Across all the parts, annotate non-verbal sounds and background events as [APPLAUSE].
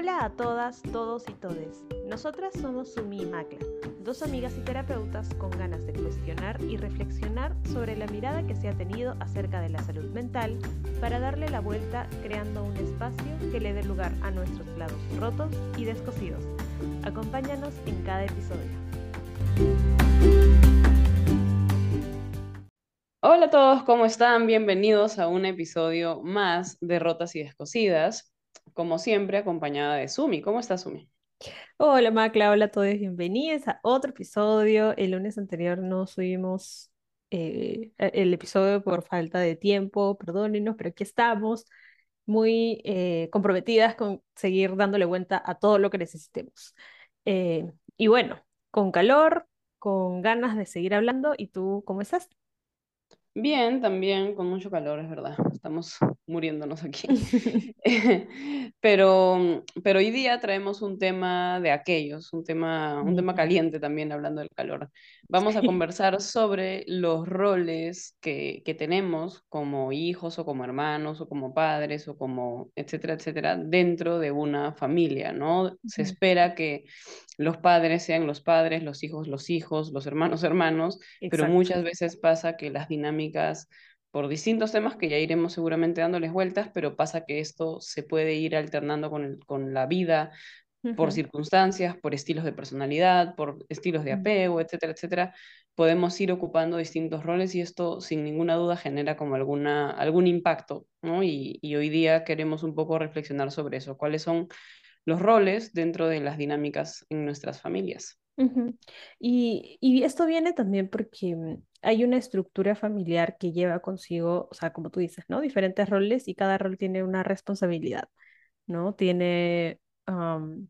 Hola a todas, todos y todes. Nosotras somos Sumi y Macla, dos amigas y terapeutas con ganas de cuestionar y reflexionar sobre la mirada que se ha tenido acerca de la salud mental para darle la vuelta creando un espacio que le dé lugar a nuestros lados rotos y descosidos. Acompáñanos en cada episodio. Hola a todos, ¿cómo están? Bienvenidos a un episodio más de Rotas y Descosidas como siempre, acompañada de Sumi. ¿Cómo estás, Sumi? Hola, Macla, hola a todos, bienvenidos a otro episodio. El lunes anterior no subimos eh, e, el episodio por falta de tiempo, perdónenos, pero aquí estamos muy eh, comprometidas con seguir dándole vuelta a todo lo que necesitemos. Eh, y bueno, con calor, con ganas de seguir hablando. ¿Y tú cómo estás? Bien, también con mucho calor, es verdad. Estamos muriéndonos aquí. [LAUGHS] [LAUGHS] pero, pero hoy día traemos un tema de aquellos, un tema, un tema caliente también hablando del calor. Vamos a conversar sobre los roles que, que tenemos como hijos o como hermanos o como padres o como etcétera, etcétera, dentro de una familia, ¿no? Se espera que los padres sean los padres, los hijos los hijos, los hermanos hermanos, pero muchas veces pasa que las dinámicas por distintos temas que ya iremos seguramente dándoles vueltas, pero pasa que esto se puede ir alternando con, con la vida, por circunstancias, por estilos de personalidad, por estilos de apego, etcétera, etcétera. Podemos ir ocupando distintos roles y esto sin ninguna duda genera como alguna, algún impacto, ¿no? Y, y hoy día queremos un poco reflexionar sobre eso, cuáles son los roles dentro de las dinámicas en nuestras familias. y, y, esto viene también porque mm, hay una estructura familiar que lleva consigo, o sea, como tú dices, ¿no? Diferentes roles y cada rol tiene una responsabilidad, ¿no? Tiene,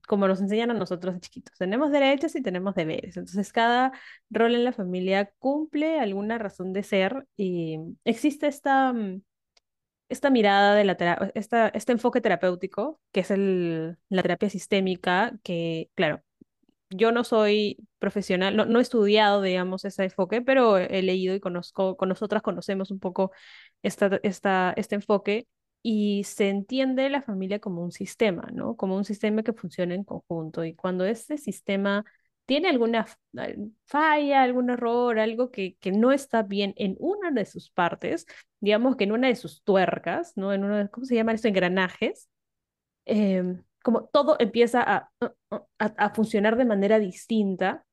como nos enseñan a nosotros de chiquitos, tenemos derechos y tenemos deberes. Entonces, cada rol en la familia cumple alguna razón de ser y existe esta, mm, esta mirada de la esta, este enfoque terapéutico, que es el, la terapia sistémica, que, claro, yo no soy profesional, no, no, he estudiado, digamos, ese enfoque, pero he leído y conozco, con nosotras conocemos un poco esta, esta, este enfoque y se entiende la familia como un sistema, ¿no? Como un sistema que funciona en conjunto. Y cuando este sistema tiene alguna falla, algún error, algo que, que no está bien en una de sus partes, digamos que en una de sus tuercas, ¿no? En uno de, ¿cómo se llaman estos engranajes? Em, como todo empieza a, a, funcionar de manera distinta.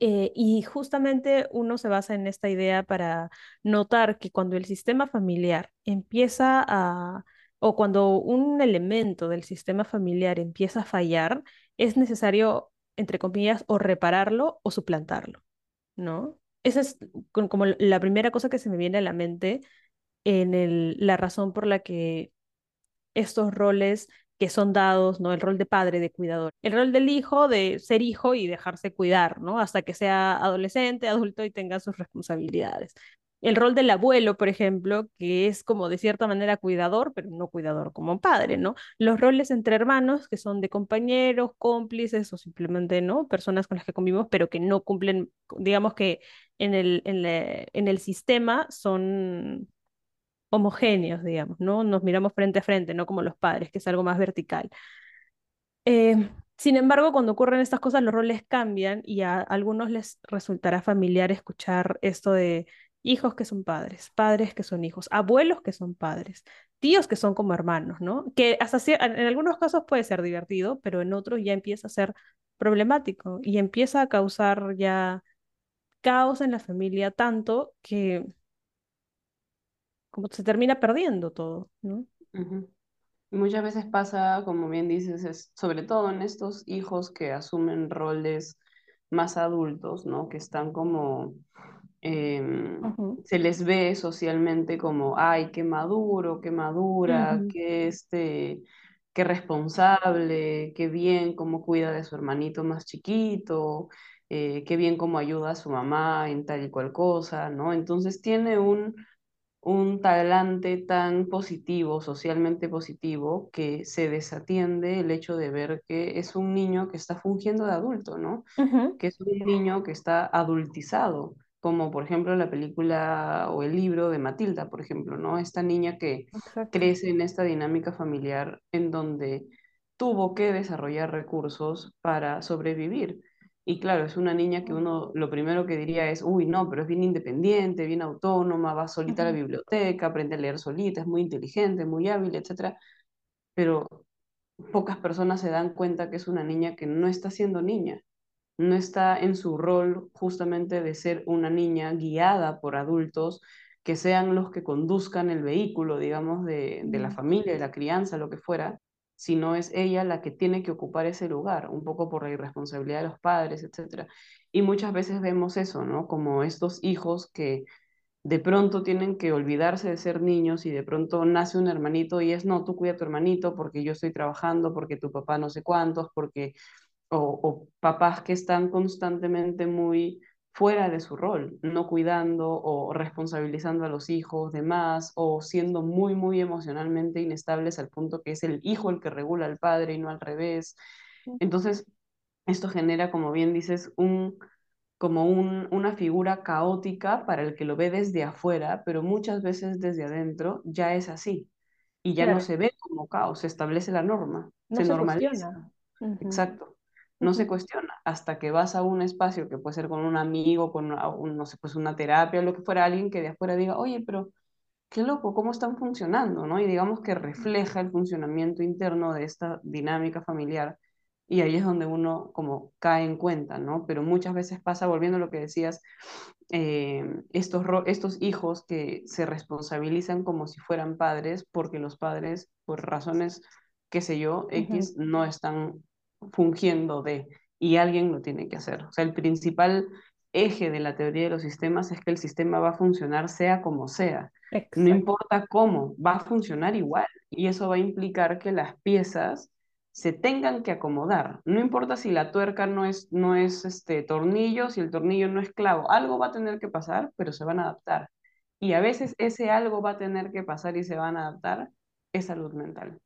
Eh, y justamente uno se basa en esta idea para notar que cuando el sistema familiar empieza a, o cuando un elemento del sistema familiar empieza a fallar, es necesario entre comillas, o repararlo o suplantarlo, ¿no? Esa es como la primera cosa que se me viene a la mente en el, la razón por la que estos roles que son dados, ¿no? El rol de padre, de cuidador, el rol del hijo de ser hijo y dejarse cuidar, ¿no? Hasta que sea adolescente, adulto y tenga sus responsabilidades el rol del abuelo, por ejemplo, que es como de cierta manera cuidador, pero no cuidador como padre, ¿no? Los roles entre hermanos, que son de compañeros, cómplices o simplemente, ¿no? Personas con las que convivimos, pero que no cumplen, digamos que en el, en, el sistema son homogéneos, digamos, ¿no? Nos miramos frente a frente, no como los padres, que es algo más vertical. Eh, sin embargo, cuando ocurren estas cosas, los roles cambian y a algunos les resultará familiar escuchar esto de hijos que son padres, padres que son hijos, abuelos que son padres, tíos que son como hermanos, ¿no? Que hasta en algunos casos puede ser divertido, pero en otros ya empieza a ser problemático y empieza a causar ya caos en la familia tanto que como se termina perdiendo todo, ¿no? Muchas veces pasa, como bien dices, sobre todo en estos hijos que asumen roles más adultos, ¿no? Que están como Em, se les ve socialmente como, ay, qué maduro, qué madura, qué, este, qué responsable, qué bien cómo cuida de su hermanito más chiquito, eh, qué bien cómo ayuda a su mamá en tal y cual cosa, ¿no? Entonces tiene un, un talante tan positivo, socialmente positivo, que se desatiende el hecho de ver que es un niño que está fungiendo de adulto, ¿no? Que es un niño que está adultizado como por ejemplo la película o el libro de Matilda, por ejemplo, ¿no? Esta niña que crece en esta dinámica familiar en donde tuvo que desarrollar recursos para sobrevivir. Y claro, es una niña que uno lo primero que diría es, uy, no, pero es bien independiente, bien autónoma, va solita a la biblioteca, aprende a leer solita, es muy inteligente, muy hábil, etcétera. Pero pocas personas se dan cuenta que es una niña que no está siendo niña, no está en su rol justamente de ser una niña guiada por adultos que sean los que conduzcan el vehículo, digamos, de, de la familia, de la crianza, lo que fuera, sino es ella la que tiene que ocupar ese lugar, un poco por la irresponsabilidad de los padres, etcétera. Y muchas veces vemos eso, ¿no? Como estos hijos que de pronto tienen que olvidarse de ser niños y de pronto nace un hermanito y es, no, tú cuida a tu hermanito porque yo estoy trabajando, porque tu papá no sé cuántos, porque, o, o papás que están constantemente muy fuera de su rol, no cuidando o responsabilizando a los hijos de más o siendo muy, muy emocionalmente inestables al punto que es el hijo el que regula al padre y no al revés. Entonces, esto genera, como bien dices, un como un, una figura caótica para el que lo ve desde afuera, pero muchas veces desde adentro ya es así y ya no se ve como caos, se establece la norma, no se se normaliza. Exacto. No se cuestiona hasta que vas a un espacio que puede ser con un amigo, con una- un, no sé, pues una terapia, lo que fuera, alguien que de afuera diga, oye, pero qué loco, cómo están funcionando, ¿no? Y digamos que refleja el funcionamiento interno de esta dinámica familiar. Y ahí es donde uno como cae en cuenta, ¿no? Pero muchas veces pasa, volviendo a lo que decías, eh, estos, estos hijos que se responsabilizan como si fueran padres porque los padres, por razones, qué sé yo, X, no están fungiendo de, y alguien lo tiene que hacer. O sea, el principal eje de la teoría de los sistemas es que el sistema va a funcionar sea como sea. No Exacto. importa cómo, va a funcionar igual. Y eso va a implicar que las piezas se tengan que acomodar. No importa si la tuerca no es, no es este tornillo, si el tornillo no es clavo, algo va a tener que pasar, pero se van a adaptar. Y a veces ese algo va a tener que pasar y se van a adaptar, es salud mental.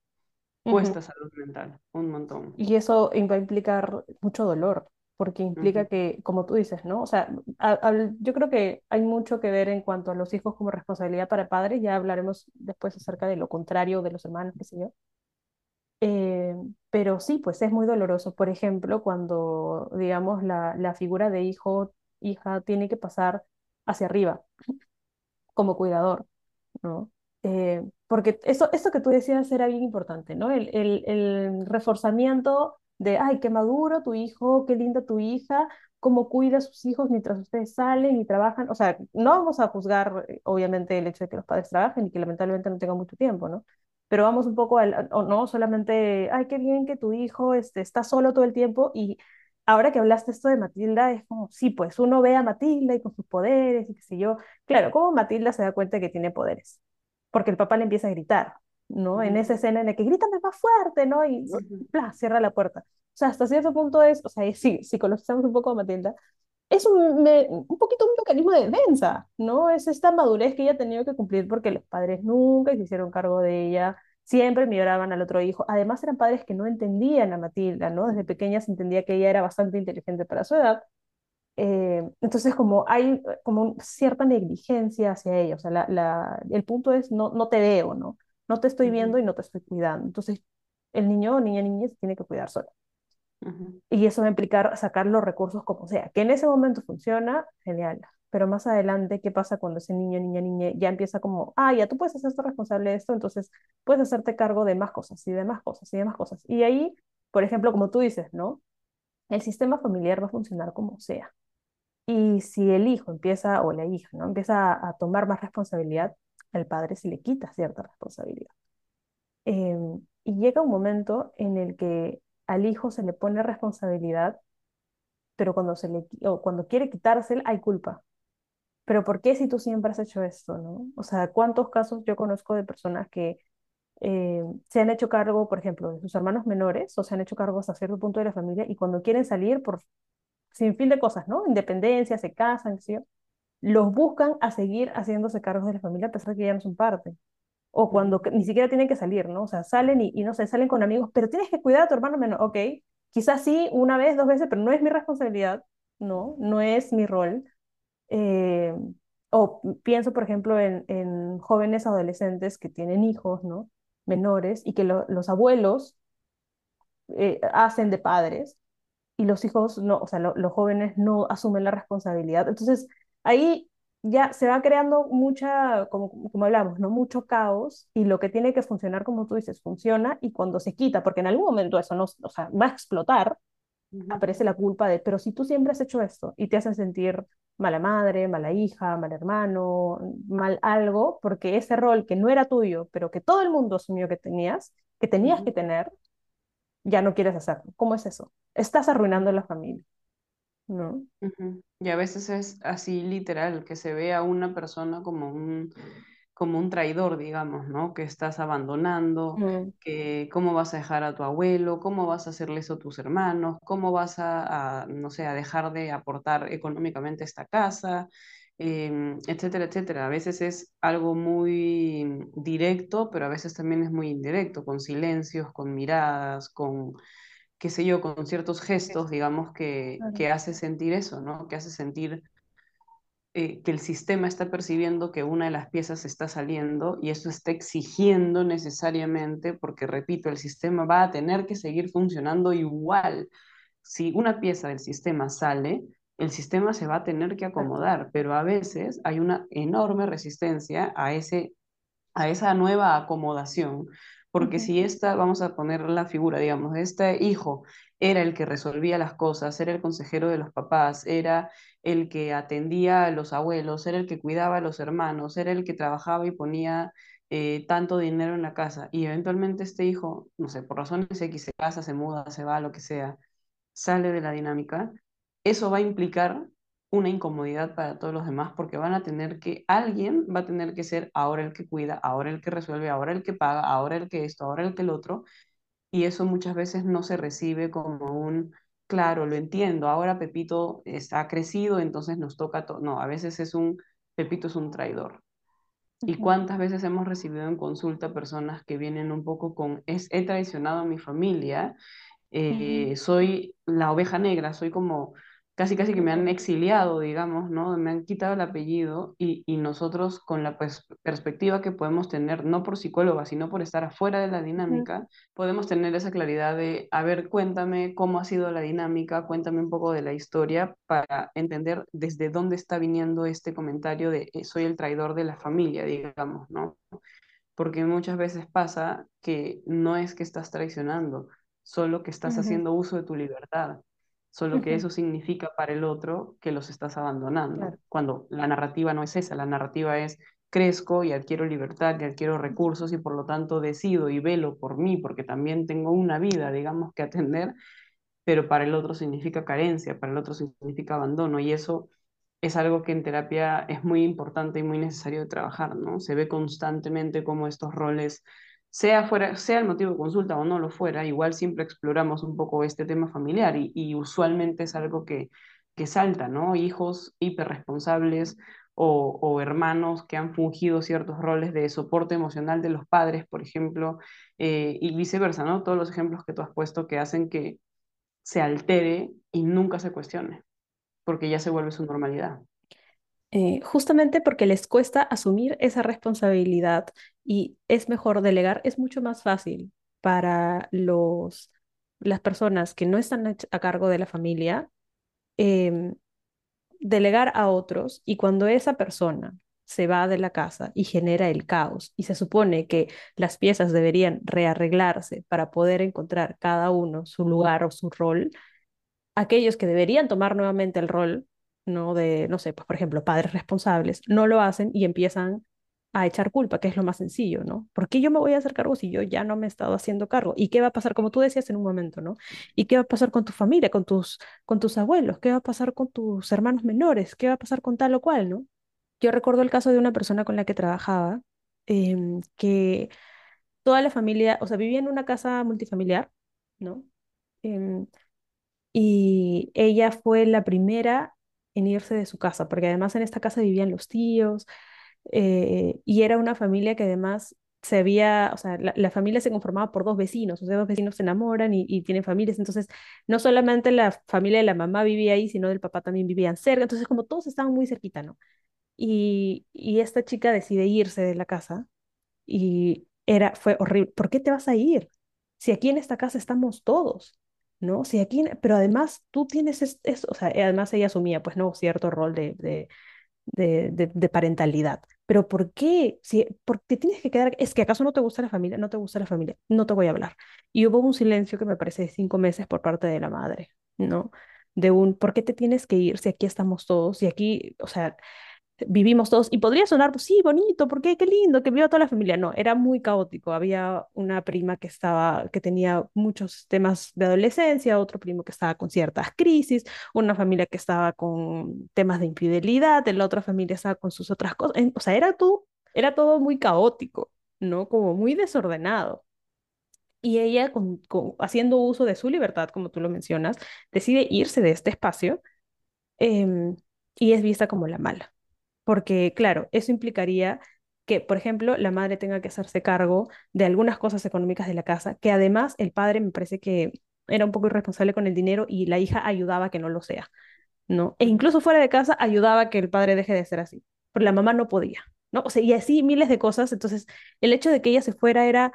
Cuesta salud mental, un montón. Y eso va a implicar mucho dolor, porque implica que, como tú dices, ¿no? O sea, a- yo creo que hay mucho que ver en cuanto a los hijos como responsabilidad para padres, ya hablaremos después acerca de lo contrario de los hermanos, qué sé yo. Eh, pero sí, pues es muy doloroso. Por ejemplo, cuando, digamos, la, la figura de hijo, hija, tiene que pasar hacia arriba como cuidador. ¿no? Eh, porque eso, eso que tú decías era bien importante, ¿no? El, el, el reforzamiento de, ay, qué maduro tu hijo, qué linda tu hija, cómo cuida a sus hijos mientras ustedes salen y trabajan. O sea, no vamos a juzgar, eh, obviamente, el hecho de que los padres trabajen y que lamentablemente no tengan mucho tiempo, ¿no? Pero vamos un poco al, o no solamente, ay, qué bien que tu hijo este, está solo todo el tiempo y ahora que hablaste esto de Matilda, es como, sí, pues uno ve a Matilda y con sus poderes y qué sé yo, Claro, como Matilda se da cuenta que tiene poderes, porque el papá le empieza a gritar, ¿no? En esa escena en la que grítame más fuerte, ¿no? Y ujú, ¡plá! cierra la puerta. O sea, hasta cierto punto es, o sea, sí, psicologizamos un poco a Matilda, es un, me- un poquito un mecanismo de defensa, ¿no? Es esta madurez que ella ha tenido que cumplir porque los padres nunca se hicieron cargo de ella, siempre miraban al otro hijo. Además, eran padres que no entendían a Matilda, ¿no? Desde pequeña se entendía que ella era bastante inteligente para su edad eh, entonces, como hay eh, como cierta negligencia hacia ella, o sea, la, la- el punto es no, no te veo, ¿no? No te estoy viendo y no te estoy cuidando. Entonces, el niño o niña, niña se tiene que cuidar solo. Y eso va a implicar sacar los recursos como sea. Que en ese momento funciona, genial. Pero más adelante, ¿qué pasa cuando ese niño, niña, niña ya empieza como, ah, ya tú puedes hacerte responsable de esto, entonces puedes hacerte cargo de más cosas y de más cosas y de más cosas. Y ahí, por ejemplo, como tú dices, ¿no? El sistema familiar va a funcionar como sea y si el hijo empieza, o la hija, ¿no? Empieza a, tomar más responsabilidad, al padre se le quita cierta responsabilidad. Em, y llega un momento en el que al hijo se le pone responsabilidad, pero cuando, se le, o cuando quiere quitársela, hay culpa. Pero ¿por qué si tú siempre has hecho esto, no? O sea, ¿cuántos casos yo conozco de personas que eh, se han hecho cargo, por ejemplo, de sus hermanos menores, o se han hecho cargo hasta cierto punto de la familia, y cuando quieren salir por sin fin de cosas, ¿no? Independencia, se casan, ¿sí? los buscan a seguir haciéndose cargos de la familia a pesar de que ya no son parte. O cuando ni siquiera tienen que salir, ¿no? O sea, salen y, y no sé, salen con amigos, pero tienes que cuidar a tu hermano menor. Ok, quizás sí, una vez, dos veces, pero no es mi responsabilidad, ¿no? No es mi rol. Eh, o pienso, por ejemplo, en, en jóvenes adolescentes que tienen hijos, ¿no? Menores y que lo- los abuelos eh, hacen de padres y los hijos no, o sea, lo- los jóvenes no asumen la responsabilidad. Entonces, ahí ya se va creando mucha, como, como hablamos, ¿no? Mucho caos y lo que tiene que funcionar, como tú dices, funciona y cuando se quita, porque en algún momento eso no, o sea, va a explotar, Ujú, aparece la culpa de, pero si tú siempre has hecho esto y te hacen sentir mala madre, mala hija, mal hermano, mal algo, porque ese rol que no era tuyo, pero que todo el mundo asumió que tenías, que tenías que tener, ya no quieres hacerlo. ¿Cómo es eso? Estás arruinando la familia, ¿no? ujú. Y a veces es así literal, que se ve a una persona como un, como un traidor, digamos, ¿no? Que estás abandonando, Mm, que cómo vas a dejar a tu abuelo, cómo vas a hacerle eso a tus hermanos, cómo vas a, a, no sé, a dejar de aportar económicamente a esta casa, em, etcétera, etcétera. A veces es algo muy directo, pero a veces también es muy indirecto, con silencios, con miradas, con qué sé yo, con ciertos gestos, digamos, que, que hace sentir eso, ¿no? Que hace sentir eh, que el sistema está percibiendo que una de las piezas está saliendo y eso está exigiendo necesariamente, porque repito, el sistema va a tener que seguir funcionando igual. Si una pieza del sistema sale, el sistema se va a tener que acomodar, pero a veces hay una enorme resistencia a ese a esa nueva acomodación, porque si esta, vamos a poner la figura, digamos, de este hijo era el que resolvía las cosas, era el consejero de los papás, era el que atendía a los abuelos, era el que cuidaba a los hermanos, era el que trabajaba y ponía eh, tanto dinero en la casa, y eventualmente este hijo, no sé, por razones X se casa, se muda, se va, lo que sea, sale de la dinámica, eso va a implicar una incomodidad para todos los demás porque van a tener que, alguien va a tener que ser ahora el que cuida, ahora el que resuelve, ahora el que paga, ahora el que esto, ahora el que el otro, y eso muchas veces no se recibe como un, claro, lo entiendo, ahora Pepito está crecido, entonces nos toca todo. No, a veces es un, Pepito es un traidor. ¿Y cuántas veces hemos recibido en consulta personas que vienen un poco con, es, he traicionado a mi familia eh, soy la oveja negra, soy como casi casi que me han exiliado, digamos, ¿no? Me han quitado el apellido y, y nosotros con la pers- perspectiva que podemos tener, no por psicóloga, sino por estar afuera de la dinámica, podemos tener esa claridad de, a ver, cuéntame cómo ha sido la dinámica, cuéntame un poco de la historia para entender desde dónde está viniendo este comentario de eh, soy el traidor de la familia, digamos, ¿no? porque muchas veces pasa que no es que estás traicionando, solo que estás haciendo uso de tu libertad, solo que eso significa para el otro que los estás abandonando, Claro. cuando la narrativa no es esa, la narrativa es crezco y adquiero libertad y adquiero recursos y por lo tanto decido y velo por mí, porque también tengo una vida, digamos, que atender pero para el otro significa carencia, para el otro significa abandono y eso es algo que en terapia es muy importante y muy necesario de trabajar, ¿no? Se ve constantemente cómo estos roles, sea, fuera, sea el motivo de consulta o no lo fuera, igual siempre exploramos un poco este tema familiar y, usualmente es algo que, que salta, ¿no? Hijos hiperresponsables o, o hermanos que han fungido ciertos roles de soporte emocional de los padres, por ejemplo, eh, y viceversa, ¿no? Todos los ejemplos que tú has puesto que hacen que se altere y nunca se cuestione, porque ya se vuelve su normalidad. Eh, justamente porque les cuesta asumir esa responsabilidad y es mejor delegar, es mucho más fácil para los, las personas que no están a cargo de la familia em, delegar a otros y cuando esa persona se va de la casa y genera el caos y se supone que las piezas deberían rearreglarse para poder encontrar cada uno su lugar o su rol, aquellos que deberían tomar nuevamente el rol, ¿no? De, no sé, pues por ejemplo, padres responsables, no lo hacen y empiezan a echar culpa, que es lo más sencillo, ¿no? ¿Por qué yo me voy a hacer cargo si yo ya no me he estado haciendo cargo? ¿Y qué va a pasar, como tú decías en un momento, ¿no? ¿Y qué va a pasar con tu familia, con tus, con tus abuelos? ¿Qué va a pasar con tus hermanos menores? ¿Qué va a pasar con tal o cual, ¿no? Yo recuerdo el caso de una persona con la que trabajaba, em, que toda la familia, o sea, vivía en una casa multifamiliar, ¿no? Em, y ella fue la primera en irse de su casa, porque además en esta casa vivían los tíos, eh, y era una familia que además se había, o sea, la, la familia se conformaba por dos vecinos, o sea, dos vecinos se enamoran y, y tienen familias, entonces no solamente la familia de la mamá vivía ahí, sino del papá también vivían cerca, entonces como todos estaban muy cerquita, ¿no? Y, y esta chica decide irse de la casa y era, fue horrible, ¿por qué te vas a ir? si aquí en esta casa estamos todos, ¿no? Si aquí, pero además tú tienes eso, o sea, además ella asumía, pues, no, cierto rol de, de, de, parentalidad. Pero ¿por qué? Si, ¿Por qué tienes que quedar? ¿Es que acaso no te gusta la familia? No te gusta la familia, no te voy a hablar. Y hubo un silencio que me parece de cinco meses por parte de la madre, ¿no? De un, ¿por qué te tienes que ir si aquí estamos todos? Y aquí, o sea, vivimos todos, y podría sonar, pues sí, bonito, porque qué lindo, que viva toda la familia. No, era muy caótico. Había una prima que estaba, que tenía muchos temas de adolescencia, otro primo que estaba con ciertas crisis, una familia que estaba con temas de infidelidad, la otra familia estaba con sus otras cosas. O sea, era todo, era todo muy caótico, ¿no? Como muy desordenado. Y ella, con, con, haciendo uso de su libertad, como tú lo mencionas, decide irse de este espacio eh, y es vista como la mala porque claro, eso implicaría que, por ejemplo, la madre tenga que hacerse cargo de algunas cosas económicas de la casa, que además el padre me parece que era un poco irresponsable con el dinero y la hija ayudaba a que no lo sea, ¿no? E incluso fuera de casa ayudaba a que el padre deje de ser así, pero la mamá no podía, ¿no? O sea, y así miles de cosas, entonces el hecho de que ella se fuera era,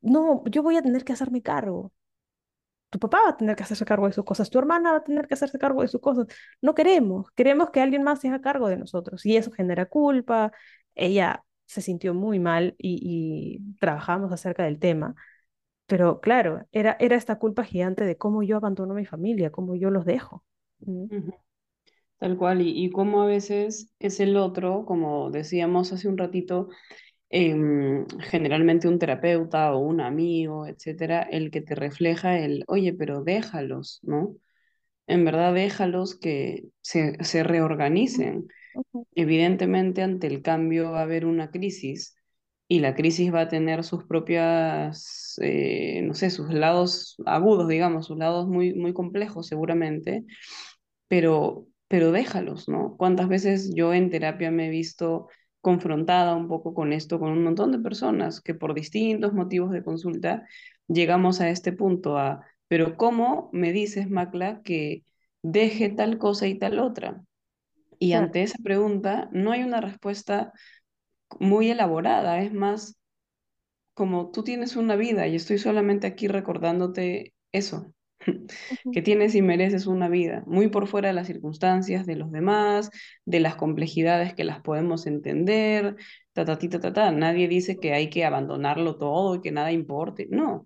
no, yo voy a tener que hacerme cargo, tu papá va a tener que hacerse cargo de sus cosas, tu hermana va a tener que hacerse cargo de sus cosas. No queremos, queremos que alguien más se haga cargo de nosotros y eso genera culpa. Ella se sintió muy mal y, y trabajamos acerca del tema, pero claro, era, era esta culpa gigante de cómo yo abandono a mi familia, cómo yo los dejo. Tal cual, y, y cómo a veces es el otro, como decíamos hace un ratito, Em, generalmente un terapeuta o un amigo, etcétera, el que te refleja el, oye, pero déjalos, ¿no? En verdad déjalos que se, se reorganicen. Evidentemente, ante el cambio va a haber una crisis y la crisis va a tener sus propias, eh, no sé, sus lados agudos, digamos, sus lados muy, muy complejos seguramente, pero, pero déjalos, ¿no? ¿Cuántas veces yo en terapia me he visto confrontada un poco con esto, con un montón de personas que por distintos motivos de consulta llegamos a este punto, a, pero ¿cómo me dices, Macla, que deje tal cosa y tal otra? Y Claro. ante esa pregunta no hay una respuesta muy elaborada, es más como tú tienes una vida y estoy solamente aquí recordándote eso, que tienes y mereces una vida, muy por fuera de las circunstancias de los demás, de las complejidades que las podemos entender, ta, ta, ta, ta, ta. Nadie dice que hay que abandonarlo todo y que nada importe, no,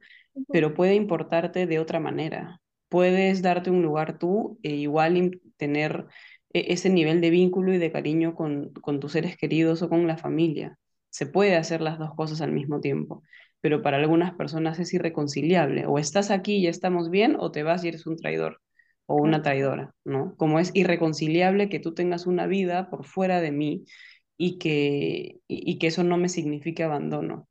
pero puede importarte de otra manera. Puedes darte un lugar tú e igual tener e- ese nivel de vínculo y de cariño con, con tus seres queridos o con la familia. Se puede hacer las dos cosas al mismo tiempo pero para algunas personas es irreconciliable. O estás aquí y estamos bien, o te vas y eres un traidor o una traidora, ¿no? Como es irreconciliable que tú tengas una vida por fuera de mí y que, y, y que eso no me signifique abandono.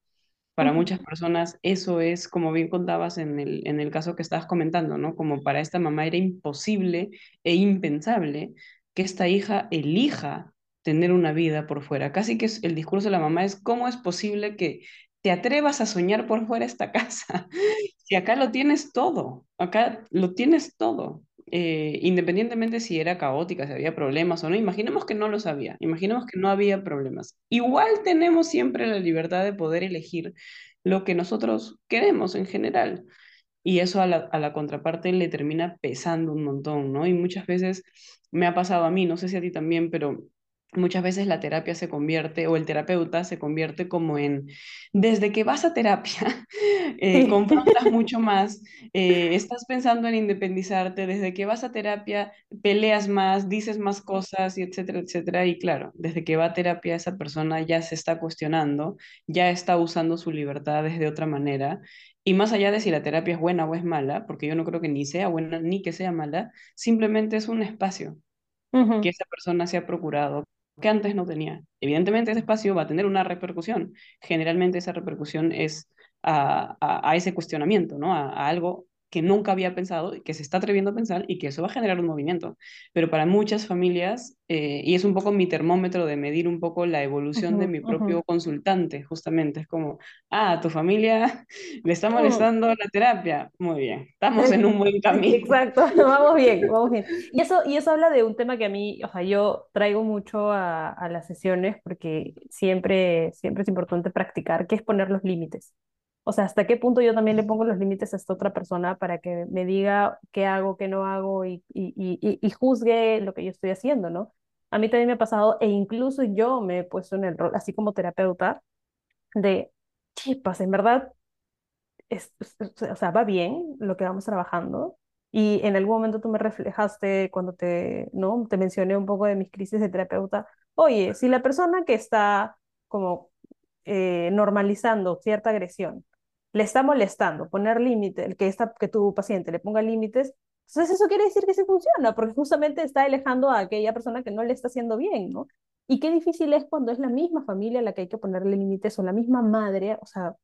Para muchas personas eso es, como bien contabas en el, en el caso que estabas comentando, ¿no? Como para esta mamá era imposible e impensable que esta hija elija tener una vida por fuera. Casi que el discurso de la mamá es, ¿cómo es posible que te atrevas a soñar por fuera esta [LAUGHS] casa? Si acá lo tienes todo, acá lo tienes todo. Eh, independientemente si era caótica, si había problemas o no, imaginemos que no los había, imaginemos que no había problemas. Igual tenemos siempre la libertad de poder elegir lo que nosotros queremos en general. Y eso a la, a la contraparte le termina pesando un montón, ¿no? Y muchas veces me ha pasado a mí, no sé si a ti también, pero muchas veces la terapia se convierte, o el terapeuta se convierte como en, desde que vas a terapia, [LAUGHS] eh, confrontas [LAUGHS] mucho más, eh, estás pensando en independizarte, desde que vas a terapia peleas más, dices más cosas, y etcétera, etcétera. Y claro, desde que va a terapia esa persona ya se está cuestionando, ya está usando su libertad desde otra manera y más allá de si la terapia es buena o es mala, porque yo no creo que ni sea buena ni que sea mala, simplemente es un espacio que esa persona se ha procurado que antes no tenía. Evidentemente ese espacio va a tener una repercusión. Generalmente esa repercusión es a, a, ese cuestionamiento, ¿no? A, algo que nunca había pensado, que se está atreviendo a pensar y que eso va a generar un movimiento. Pero para muchas familias, eh, y es un poco mi termómetro de medir un poco la evolución de mi propio consultante, justamente, es como, ah, tu familia [LAUGHS] le está Mm, molestando la terapia. Muy bien, estamos en un buen [LAUGHS] camino. Exacto, [LAUGHS] vamos bien, vamos bien. Y eso, y eso habla de un tema que a mí, o sea, yo traigo mucho a, a las sesiones porque siempre, siempre es importante practicar, que es poner los límites, O sea, hasta qué punto yo también le pongo los límites a esta otra persona para que me diga qué hago, qué no hago y, y, y, y juzgue lo que yo estoy haciendo, ¿no? A mí también me ha pasado, e incluso yo me he puesto en el rol, así como terapeuta, de, chipas, en verdad, es, o sea, va bien lo que vamos trabajando. Y en algún momento tú me reflejaste cuando te, ¿no? te mencioné un poco de mis crisis de terapeuta. Oye, si la persona que está como eh, normalizando cierta agresión le está molestando, poner límites, que, esta, que tu paciente le ponga límites, entonces eso quiere decir que sí funciona, porque justamente está alejando a aquella persona que no le está haciendo bien, ¿no? Y qué difícil es cuando es la misma familia la que hay que ponerle límites o la misma madre, o sea,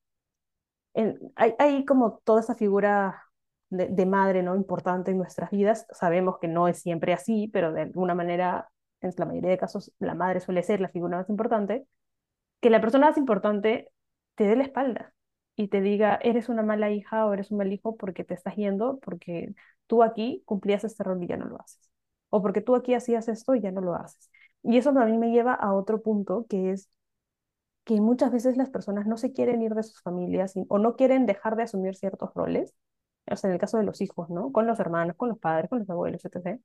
hay, hay, como toda esa figura de, de, madre, ¿no? Importante en nuestras vidas. Sabemos que no es siempre así, pero de alguna manera, en la mayoría de casos, la madre suele ser la figura más importante. Que la persona más importante te dé la espalda y te diga, eres una mala hija o eres un mal hijo porque te estás yendo, porque tú aquí cumplías este rol y ya no lo haces. O porque tú aquí hacías esto y ya no lo haces. Y eso también me lleva a otro punto, que es que muchas veces las personas no se quieren ir de sus familias o no quieren dejar de asumir ciertos roles, o sea, en el caso de los hijos, ¿no? Con los hermanos, con los padres, con los abuelos, etc.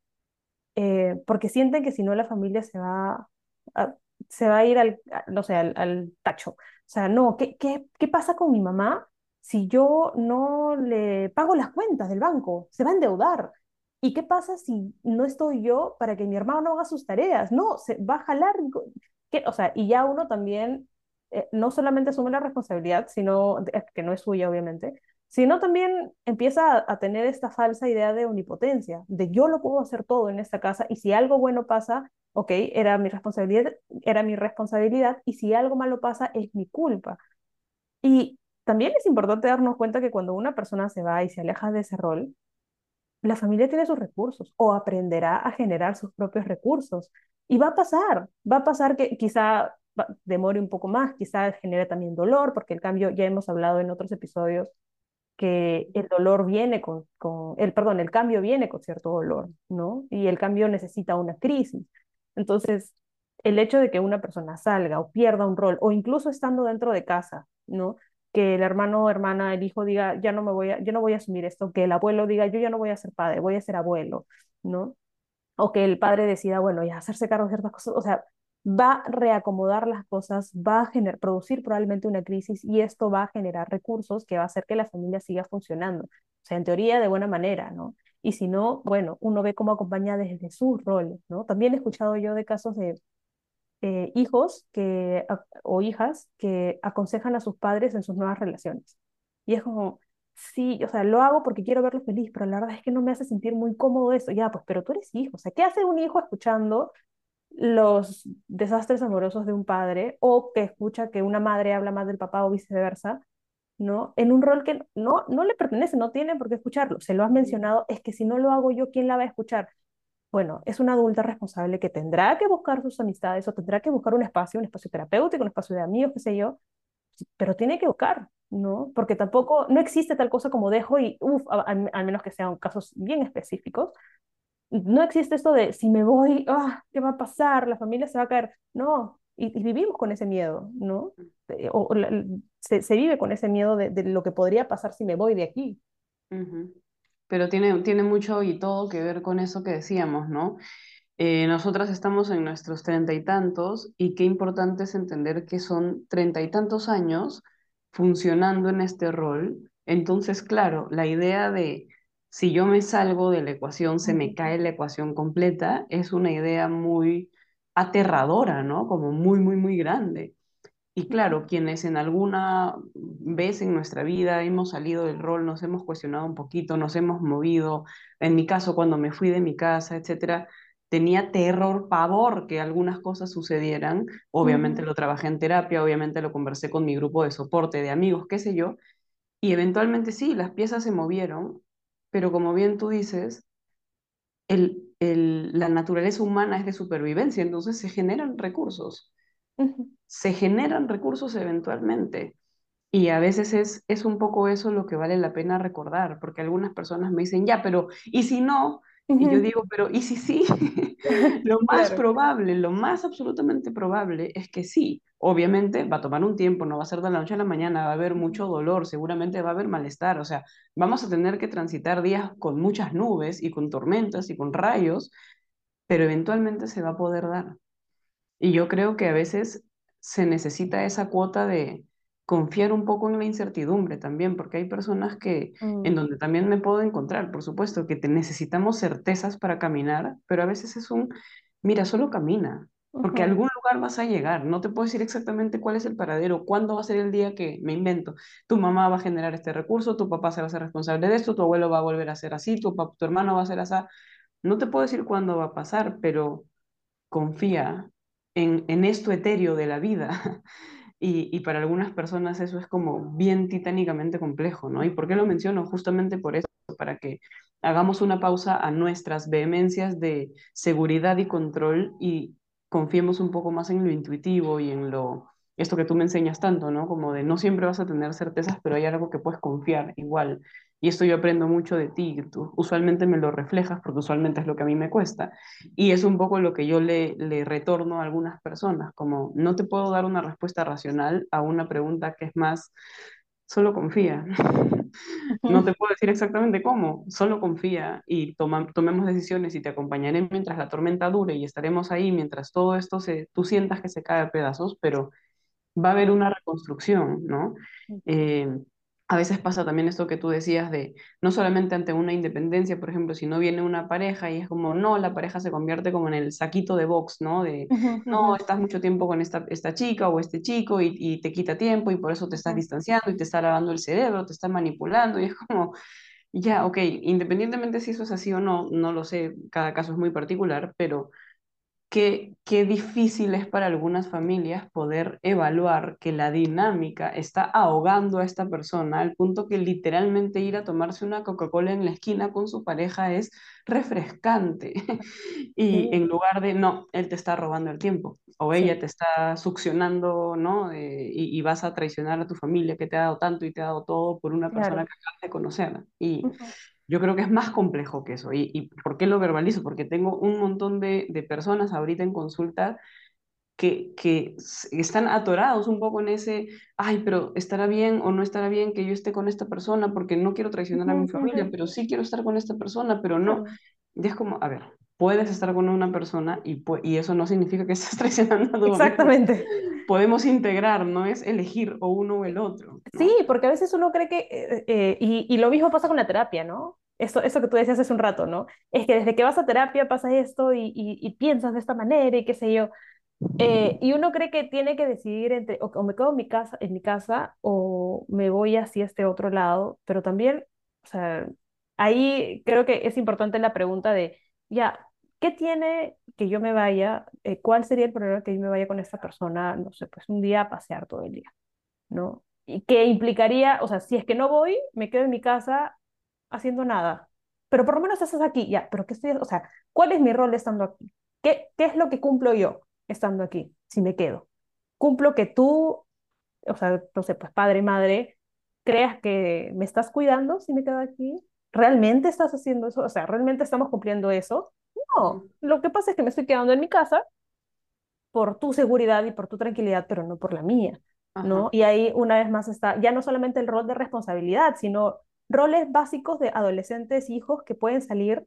Eh, porque sienten que si no la familia se va a, se va a ir al, no sé, al, al, tacho. O sea, no, ¿qué, qué, ¿qué pasa con mi mamá si yo no le pago las cuentas del banco? Se va a endeudar. ¿Y qué pasa si no estoy yo para que mi hermano no haga sus tareas? No, se va a jalar. ¿Qué? O sea, y ya uno también eh, no solamente asume la responsabilidad, sino que no es suya, obviamente, sino también empieza a, tener esta falsa idea de omnipotencia, de yo lo puedo hacer todo en esta casa y si algo bueno pasa, ok, era mi responsabilidad, era mi responsabilidad y si algo malo pasa es mi culpa. Y también es importante darnos cuenta que cuando una persona se va y se aleja de ese rol, la familia tiene sus recursos o aprenderá a generar sus propios recursos. Y va a pasar, va a pasar que quizá demore un poco más, quizás genere también dolor, porque el cambio, ya hemos hablado en otros episodios, que el dolor viene con, con, el, perdón, el cambio viene con cierto dolor, ¿no? Y el cambio necesita una crisis. Entonces, el hecho de que una persona salga o pierda un rol, o incluso estando dentro de casa, ¿no? Que el hermano hermana, el hijo diga, ya no me voy a, yo no voy a asumir esto, que el abuelo diga, yo ya no voy a ser padre, voy a ser abuelo, ¿no? O que el padre decida, bueno, ya hacerse cargo de ciertas cosas, o sea, va a reacomodar las cosas, va a generar, producir probablemente una crisis y esto va a generar recursos que va a hacer que la familia siga funcionando. O sea, en teoría de buena manera, ¿no? Y si no, bueno, uno ve cómo acompaña desde sus roles, ¿no? También he escuchado yo de casos de eh, hijos que, o hijas que aconsejan a sus padres en sus nuevas relaciones. Y es como, sí, o sea, lo hago porque quiero verlo feliz, pero la verdad es que no me hace sentir muy cómodo eso. Ya, pues, pero tú eres hijo. O sea, ¿qué hace un hijo escuchando los desastres amorosos de un padre o que escucha que una madre habla más del papá o viceversa, ¿no? En un rol que no, no le pertenece, no tiene por qué escucharlo. Se lo has mencionado, es que si no lo hago yo, ¿quién la va a escuchar? Bueno, es una adulta responsable que tendrá que buscar sus amistades o tendrá que buscar un espacio, un espacio terapéutico, un espacio de amigos, qué sé yo, pero tiene que buscar, ¿no? Porque tampoco, no existe tal cosa como dejo y, uff, al menos que sean casos bien específicos, no existe esto de si me voy, ah, ¿qué va a pasar? La familia se va a caer. No, y, y vivimos con ese miedo, ¿no? Eh, o, o la, se, se, vive con ese miedo de, de, lo que podría pasar si me voy de aquí. Uh -huh. Pero tiene, tiene mucho y todo que ver con eso que decíamos, ¿no? Eh, nosotras estamos en nuestros treinta y tantos y qué importante es entender que son treinta y tantos años funcionando en este rol. Entonces, claro, la idea de si yo me salgo de la ecuación, se me cae la ecuación completa, es una idea muy aterradora, ¿no? Como muy, muy, muy grande. Y claro, quienes en alguna vez en nuestra vida hemos salido del rol, nos hemos cuestionado un poquito, nos hemos movido, en mi caso cuando me fui de mi casa, etcétera, tenía terror, pavor que algunas cosas sucedieran. Obviamente lo trabajé en terapia, obviamente lo conversé con mi grupo de soporte, de amigos, qué sé yo, y eventualmente sí, las piezas se movieron pero como bien tú dices, el, el, la naturaleza humana es de supervivencia, entonces se generan recursos. Uh -huh. Se generan recursos eventualmente. Y a veces es, es un poco eso lo que vale la pena recordar, porque algunas personas me dicen, ya, pero ¿y si no? Y yo digo, pero ¿y si sí? [LAUGHS] [LAUGHS] Lo más Claro. probable, lo más absolutamente probable es que sí. Obviamente va a tomar un tiempo, no va a ser de la noche a la mañana, va a haber mucho dolor, seguramente va a haber malestar, o sea, vamos a tener que transitar días con muchas nubes y con tormentas y con rayos, pero eventualmente se va a poder dar. Y yo creo que a veces se necesita esa cuota de confiar un poco en la incertidumbre también, porque hay personas que, en mm, donde también me puedo encontrar, por supuesto, que te necesitamos certezas para caminar, pero a veces es un, mira, solo camina, porque a algún lugar vas a llegar. No te puedo decir exactamente cuál es el paradero, cuándo va a ser el día que me invento. Tu mamá va a generar este recurso, tu papá se va a ser responsable de esto, tu abuelo va a volver a ser así, tu, tu hermano va a ser así. No te puedo decir cuándo va a pasar, pero confía en, en esto etéreo de la vida. [LAUGHS] Y, para algunas personas eso es como bien titánicamente complejo, ¿no? ¿Y por qué lo menciono? Justamente por eso, para que hagamos una pausa a nuestras vehemencias de seguridad y control y confiemos un poco más en lo intuitivo y en lo, esto que tú me enseñas tanto, ¿no? Como de no siempre vas a tener certezas, pero hay algo que puedes confiar igual. Y esto yo aprendo mucho de ti, tú usualmente me lo reflejas porque usualmente es lo que a mí me cuesta. Y es un poco lo que yo le, le retorno a algunas personas, como no te puedo dar una respuesta racional a una pregunta que es más, solo confía. [LAUGHS] No te puedo decir exactamente cómo, solo confía y toma, tomemos decisiones y te acompañaré mientras la tormenta dure y estaremos ahí mientras todo esto se, tú sientas que se cae a pedazos, pero va a haber una reconstrucción, ¿no? Eh, a veces pasa también esto que tú decías de no solamente ante una independencia, por ejemplo, si no viene una pareja y es como, no, la pareja se convierte como en el saquito de box, ¿no? De, no, estás mucho tiempo con esta, esta chica o este chico y, y te quita tiempo y por eso te estás distanciando y te está lavando el cerebro, te está manipulando y es como, ya, ok, independientemente si eso es así o no, no lo sé, cada caso es muy particular, pero qué, qué difícil es para algunas familias poder evaluar que la dinámica está ahogando a esta persona al punto que literalmente ir a tomarse una Coca-Cola en la esquina con su pareja es refrescante. [LAUGHS] Y Sí, en lugar de, no, él te está robando el tiempo o ella sí, te está succionando, ¿no? Eh, y, y vas a traicionar a tu familia que te ha dado tanto y te ha dado todo por una persona claro. que acabas de conocer. Y Ujú, yo creo que es más complejo que eso. ¿Y, y por qué lo verbalizo? Porque tengo un montón de, de personas ahorita en consulta que, que están atorados un poco en ese, ay, pero estará bien o no estará bien que yo esté con esta persona porque no quiero traicionar a mi familia, pero sí quiero estar con esta persona, pero no. Y es como, a ver, puedes estar con una persona y, y eso no significa que [LAUGHS] estés traicionando a tu exactamente. Podemos integrar, no es elegir o uno o el otro, Sí, ¿no? porque a veces uno cree que, eh, eh, y, y lo mismo pasa con la terapia, ¿no? Esto, eso que tú decías hace un rato, ¿no? Es que desde que vas a terapia pasa esto y, y, y piensas de esta manera y qué sé yo. Eh, y uno cree que tiene que decidir entre o, o me quedo en mi casa, en mi casa o me voy hacia este otro lado, pero también, o sea, ahí creo que es importante la pregunta de, ya, ¿qué tiene que yo me vaya? Eh, ¿cuál sería el problema que yo me vaya con esta persona, no sé, pues un día a pasear todo el día? ¿no? Y que implicaría, o sea, si es que no voy, me quedo en mi casa haciendo nada. Pero por lo menos estás aquí, ya, pero ¿qué estoy, o sea, cuál es mi rol estando aquí? ¿Qué, qué es lo que cumplo yo estando aquí, si me quedo? Cumplo que tú, o sea, no sé, pues padre, madre, creas que me estás cuidando si me quedo aquí. ¿Realmente estás haciendo eso? O sea, ¿realmente estamos cumpliendo eso? No, lo que pasa es que me estoy quedando en mi casa por tu seguridad y por tu tranquilidad, pero no por la mía, ¿no? Y ahí una vez más está ya no solamente el rol de responsabilidad, sino roles básicos de adolescentes, hijos que pueden salir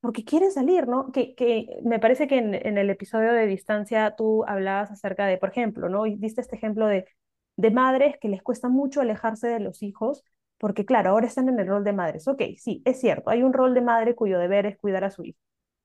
porque quieren salir, ¿no? Que, que me parece que en, en el episodio de distancia tú hablabas acerca de, por ejemplo, ¿no? Y diste este ejemplo de, de madres que les cuesta mucho alejarse de los hijos, porque claro, ahora están en el rol de madres. Ok, sí, es cierto, hay un rol de madre cuyo deber es cuidar a su hijo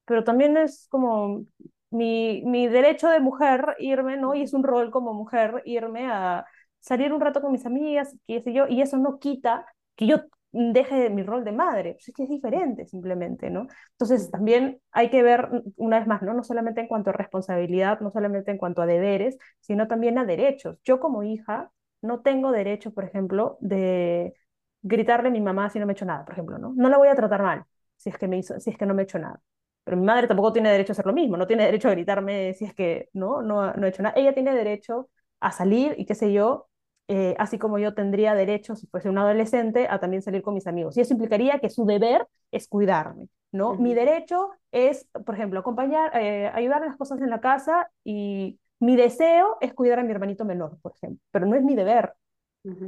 pero también es como mi, mi derecho de mujer irme, ¿no? Y es un rol como mujer irme a salir un rato con mis amigas, qué sé yo, y eso no quita que yo deje mi rol de madre, pues es que es diferente simplemente, ¿no? Entonces también hay que ver una vez más, ¿no? No solamente en cuanto a responsabilidad, no solamente en cuanto a deberes, sino también a derechos. Yo como hija no tengo derecho, por ejemplo, de gritarle a mi mamá si no me he hecho nada, por ejemplo, ¿no? No la voy a tratar mal si es que me hizo, si es que no me he hecho nada. Pero mi madre tampoco tiene derecho a hacer lo mismo, no tiene derecho a gritarme si es que no, no, no he hecho nada. Ella tiene derecho a salir y qué sé yo, eh, así como yo tendría derecho, si fuese un adolescente, a también salir con mis amigos. Y eso implicaría que su deber es cuidarme, ¿no? Mi derecho es, por ejemplo, acompañar, eh, ayudar en las cosas en la casa y mi deseo es cuidar a mi hermanito menor, por ejemplo, pero no es mi deber,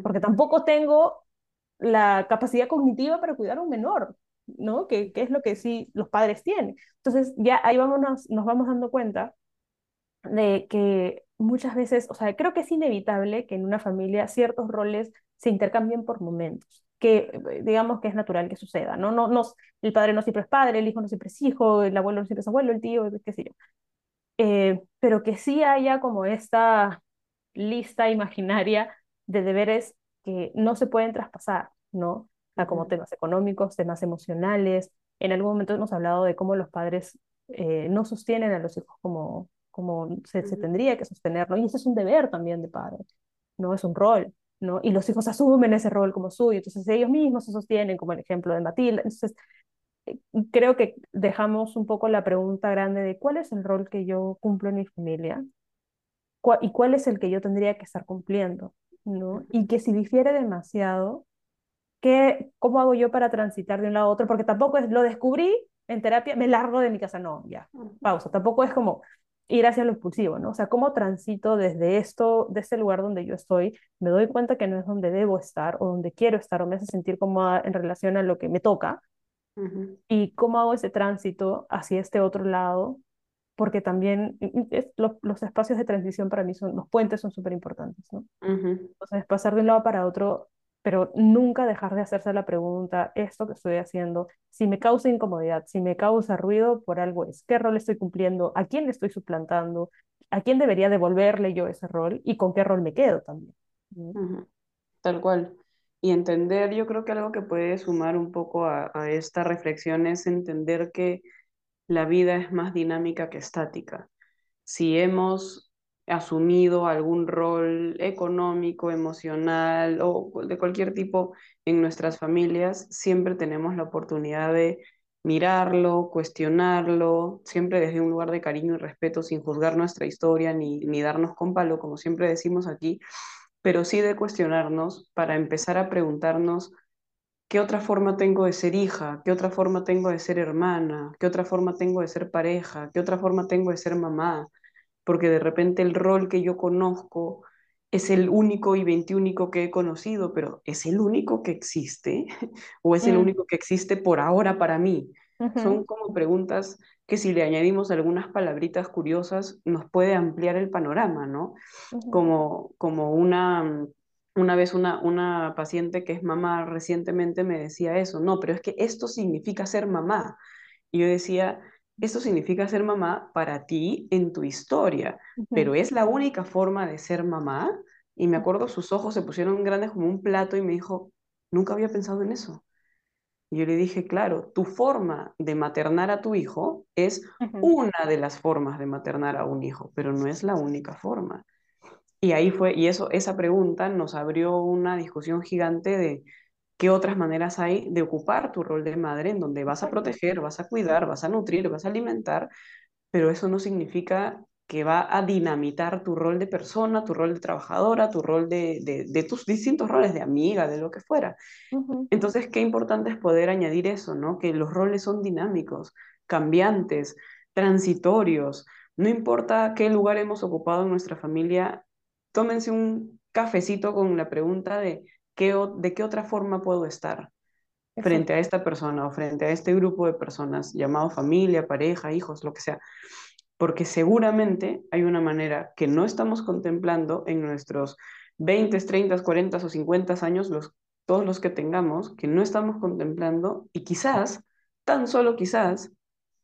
porque tampoco tengo la capacidad cognitiva para cuidar a un menor, ¿no? Que, que es lo que sí los padres tienen. Entonces, ya ahí vamos, nos vamos dando cuenta de que muchas veces, o sea, creo que es inevitable que en una familia ciertos roles se intercambien por momentos, que eh, digamos que es natural que suceda, ¿no? No, no, el padre no siempre es padre, el hijo no siempre es hijo, el abuelo no siempre es abuelo, el tío, qué sé yo. Eh, pero que sí haya como esta lista imaginaria de deberes que no se pueden traspasar, ¿no? O sea, como temas económicos, temas emocionales. En algún momento hemos hablado de cómo los padres eh, no sostienen a los hijos como, como se, se, tendría que sostener, ¿no? Y ese es un deber también de padre, ¿no? Es un rol, ¿no? Y los hijos asumen ese rol como suyo, entonces ellos mismos se sostienen, como el ejemplo de Matilda. Entonces, eh, creo que dejamos un poco la pregunta grande de cuál es el rol que yo cumplo en mi familia y cuál es el que yo tendría que estar cumpliendo, ¿no? Y que si difiere demasiado, ¿qué, ¿cómo hago yo para transitar de un lado a otro? Porque tampoco es, lo descubrí en terapia, me largo de mi casa, no, ya, pausa, tampoco es como, ir hacia lo impulsivo, ¿no? O sea, cómo transito desde esto, de este lugar donde yo estoy, me doy cuenta que no es donde debo estar o donde quiero estar o me hace sentir cómoda en relación a lo que me toca. Y cómo hago ese tránsito hacia este otro lado, porque también es, los espacios de transición para mí son, los puentes son súper importantes, ¿no? Entonces, pasar de un lado para otro pero nunca dejar de hacerse la pregunta, esto que estoy haciendo, si me causa incomodidad, si me causa ruido, por algo es, qué rol estoy cumpliendo, a quién le estoy suplantando, a quién debería devolverle yo ese rol y con qué rol me quedo también. Tal cual. Y entender, yo creo que algo que puede sumar un poco a, a esta reflexión es entender que la vida es más dinámica que estática. Si hemos asumido algún rol económico, emocional o de cualquier tipo en nuestras familias, siempre tenemos la oportunidad de mirarlo, cuestionarlo, siempre desde un lugar de cariño y respeto, sin juzgar nuestra historia ni, ni darnos con palo, como siempre decimos aquí, pero sí de cuestionarnos para empezar a preguntarnos qué otra forma tengo de ser hija, qué otra forma tengo de ser hermana, qué otra forma tengo de ser pareja, qué otra forma tengo de ser mamá, porque de repente el rol que yo conozco es el único y veintiúnico que he conocido, pero ¿es el único que existe? [LAUGHS] ¿O es el mm. único que existe por ahora para mí? Son como preguntas que si le añadimos algunas palabritas curiosas nos puede ampliar el panorama, ¿no? Como, como una, una vez una, una paciente que es mamá recientemente me decía eso, no, pero es que esto significa ser mamá. Y yo decía, esto significa ser mamá para ti en tu historia, pero es la única forma de ser mamá. Y me acuerdo, sus ojos se pusieron grandes como un plato y me dijo, nunca había pensado en eso. Y yo le dije, claro, tu forma de maternar a tu hijo es una de las formas de maternar a un hijo, pero no es la única forma. Y ahí fue, y eso, esa pregunta nos abrió una discusión gigante de, ¿Qué otras maneras hay de ocupar tu rol de madre en donde vas a proteger, vas a cuidar, vas a nutrir, vas a alimentar, pero eso no significa que va a dinamitar tu rol de persona, tu rol de trabajadora, tu rol de, de, tus distintos roles de amiga, de lo que fuera. Entonces, qué importante es poder añadir eso, ¿no? Que los roles son dinámicos, cambiantes, transitorios. No importa qué lugar hemos ocupado en nuestra familia, tómense un cafecito con la pregunta de ¿de qué otra forma puedo estar frente a esta persona o frente a este grupo de personas llamado familia, pareja, hijos, lo que sea? Porque seguramente hay una manera que no estamos contemplando en nuestros 20, 30, 40 o 50 años, los, todos los que tengamos, que no estamos contemplando y quizás, tan solo quizás,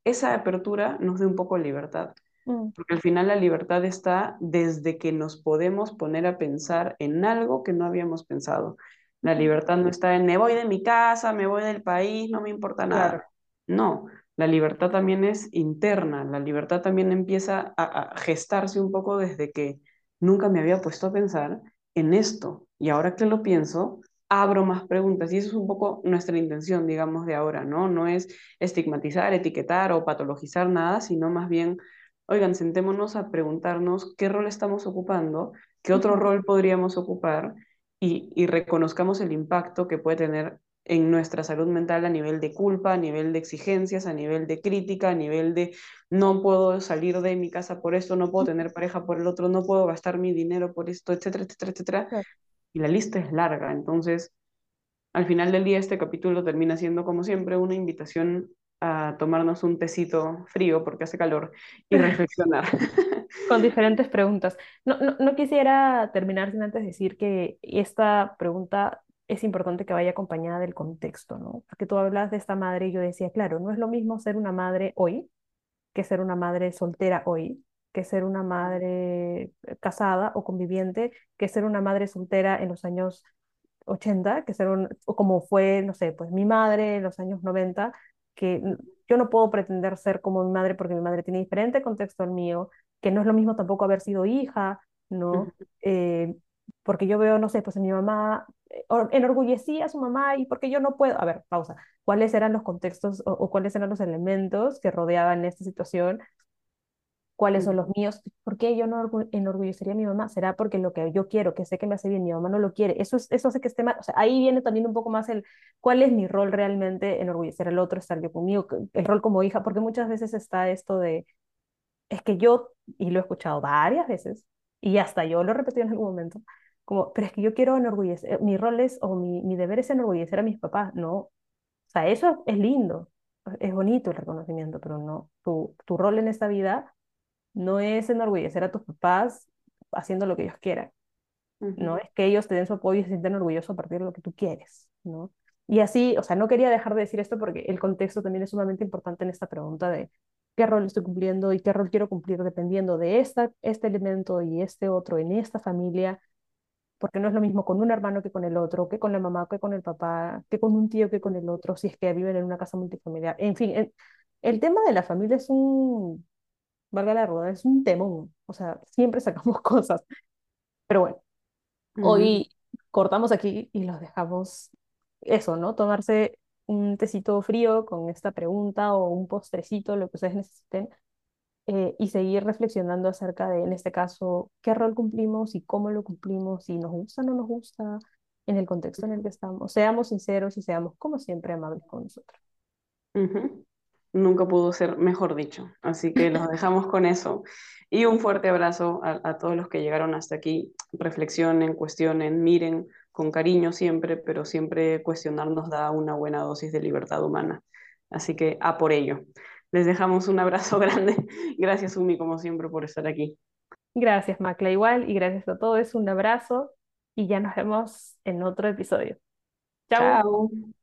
esa apertura nos dé un poco de libertad. Mm. Porque al final la libertad está desde que nos podemos poner a pensar en algo que no habíamos pensado. La libertad no está en me voy de mi casa, me voy del país, no me importa nada. No, la libertad también es interna, la libertad también empieza a, gestarse un poco desde que nunca me había puesto a pensar en esto. Y ahora que lo pienso, abro más preguntas. Y eso es un poco nuestra intención, digamos, de ahora, ¿no? No es estigmatizar, etiquetar o patologizar nada, sino más bien oigan, sentémonos a preguntarnos qué rol estamos ocupando, qué otro rol podríamos ocupar y, y reconozcamos el impacto que puede tener en nuestra salud mental a nivel de culpa, a nivel de exigencias, a nivel de crítica, a nivel de no puedo salir de mi casa por esto, no puedo tener pareja por el otro, no puedo gastar mi dinero por esto, etcétera, etcétera, etcétera. Y la lista es larga. Entonces, al final del día, este capítulo termina siendo, como siempre, una invitación a tomarnos un tecito frío porque hace calor y [LAUGHS] reflexionar. [LAUGHS] Con diferentes preguntas. No, no, no quisiera terminar sin antes decir que esta pregunta es importante que vaya acompañada del contexto, ¿no? Porque tú hablas de esta madre y yo decía, claro, no es lo mismo ser una madre hoy que ser una madre soltera hoy, que ser una madre casada o conviviente, que ser una madre soltera en los años 80, que ser un, o como fue, no sé, pues mi madre en los años 90, que yo no puedo pretender ser como mi madre porque mi madre tiene diferente contexto al mío, que no es lo mismo tampoco haber sido hija, ¿no? Eh, porque yo veo, no sé, pues mi mamá eh, enorgullecía a su mamá y porque yo no puedo, a ver, pausa, ¿cuáles eran los contextos o, o cuáles eran los elementos que rodeaban esta situación? ¿Cuáles son los míos? ¿Por qué yo no enorgullecería a mi mamá? ¿Será porque lo que yo quiero, que sé que me hace bien, mi mamá no lo quiere? Eso, es, eso hace que esté mal. O sea, ahí viene también un poco más el cuál es mi rol realmente, enorgullecer al otro, estar yo conmigo, el rol como hija, porque muchas veces está esto de, es que yo, y lo he escuchado varias veces, y hasta yo lo he repetido en algún momento, como, pero es que yo quiero enorgullecer, mi rol es, o mi, mi deber es enorgullecer a mis papás, no. O sea, eso es lindo, es bonito el reconocimiento, pero no, tu, tu rol en esta vida no es enorgullecer a tus papás haciendo lo que ellos quieran, ¿no? Es que ellos te den su apoyo y se sientan orgullosos a partir de lo que tú quieres, ¿no? Y así, o sea, no quería dejar de decir esto porque el contexto también es sumamente importante en esta pregunta de qué rol estoy cumpliendo y qué rol quiero cumplir dependiendo de esta, este elemento y este otro en esta familia, porque no es lo mismo con un hermano que con el otro, que con la mamá, que con el papá, que con un tío que con el otro, si es que viven en una casa multifamiliar. En fin, el, el tema de la familia es un, valga la rueda, es un temón, o sea, siempre sacamos [LAUGHS] cosas. Pero bueno, hoy cortamos aquí y los dejamos eso, ¿no? Tomarse un tecito frío con esta pregunta o un postrecito, lo que ustedes necesiten, eh, y seguir reflexionando acerca de, en este caso, qué rol cumplimos y cómo lo cumplimos, si nos gusta o no nos gusta, en el contexto en el que estamos. Seamos sinceros y seamos, como siempre, amables con nosotros. Nunca pudo ser mejor dicho. Así que los [LAUGHS] dejamos con eso. Y un fuerte abrazo a, a todos los que llegaron hasta aquí. Reflexionen, cuestionen, miren con cariño siempre, pero siempre cuestionar nos da una buena dosis de libertad humana. Así que a por ello. Les dejamos un abrazo [LAUGHS] grande. Gracias, Umi, como siempre, por estar aquí. Gracias, Macla, igual, y gracias a todos. Un abrazo y ya nos vemos en otro episodio. Chao. Chao.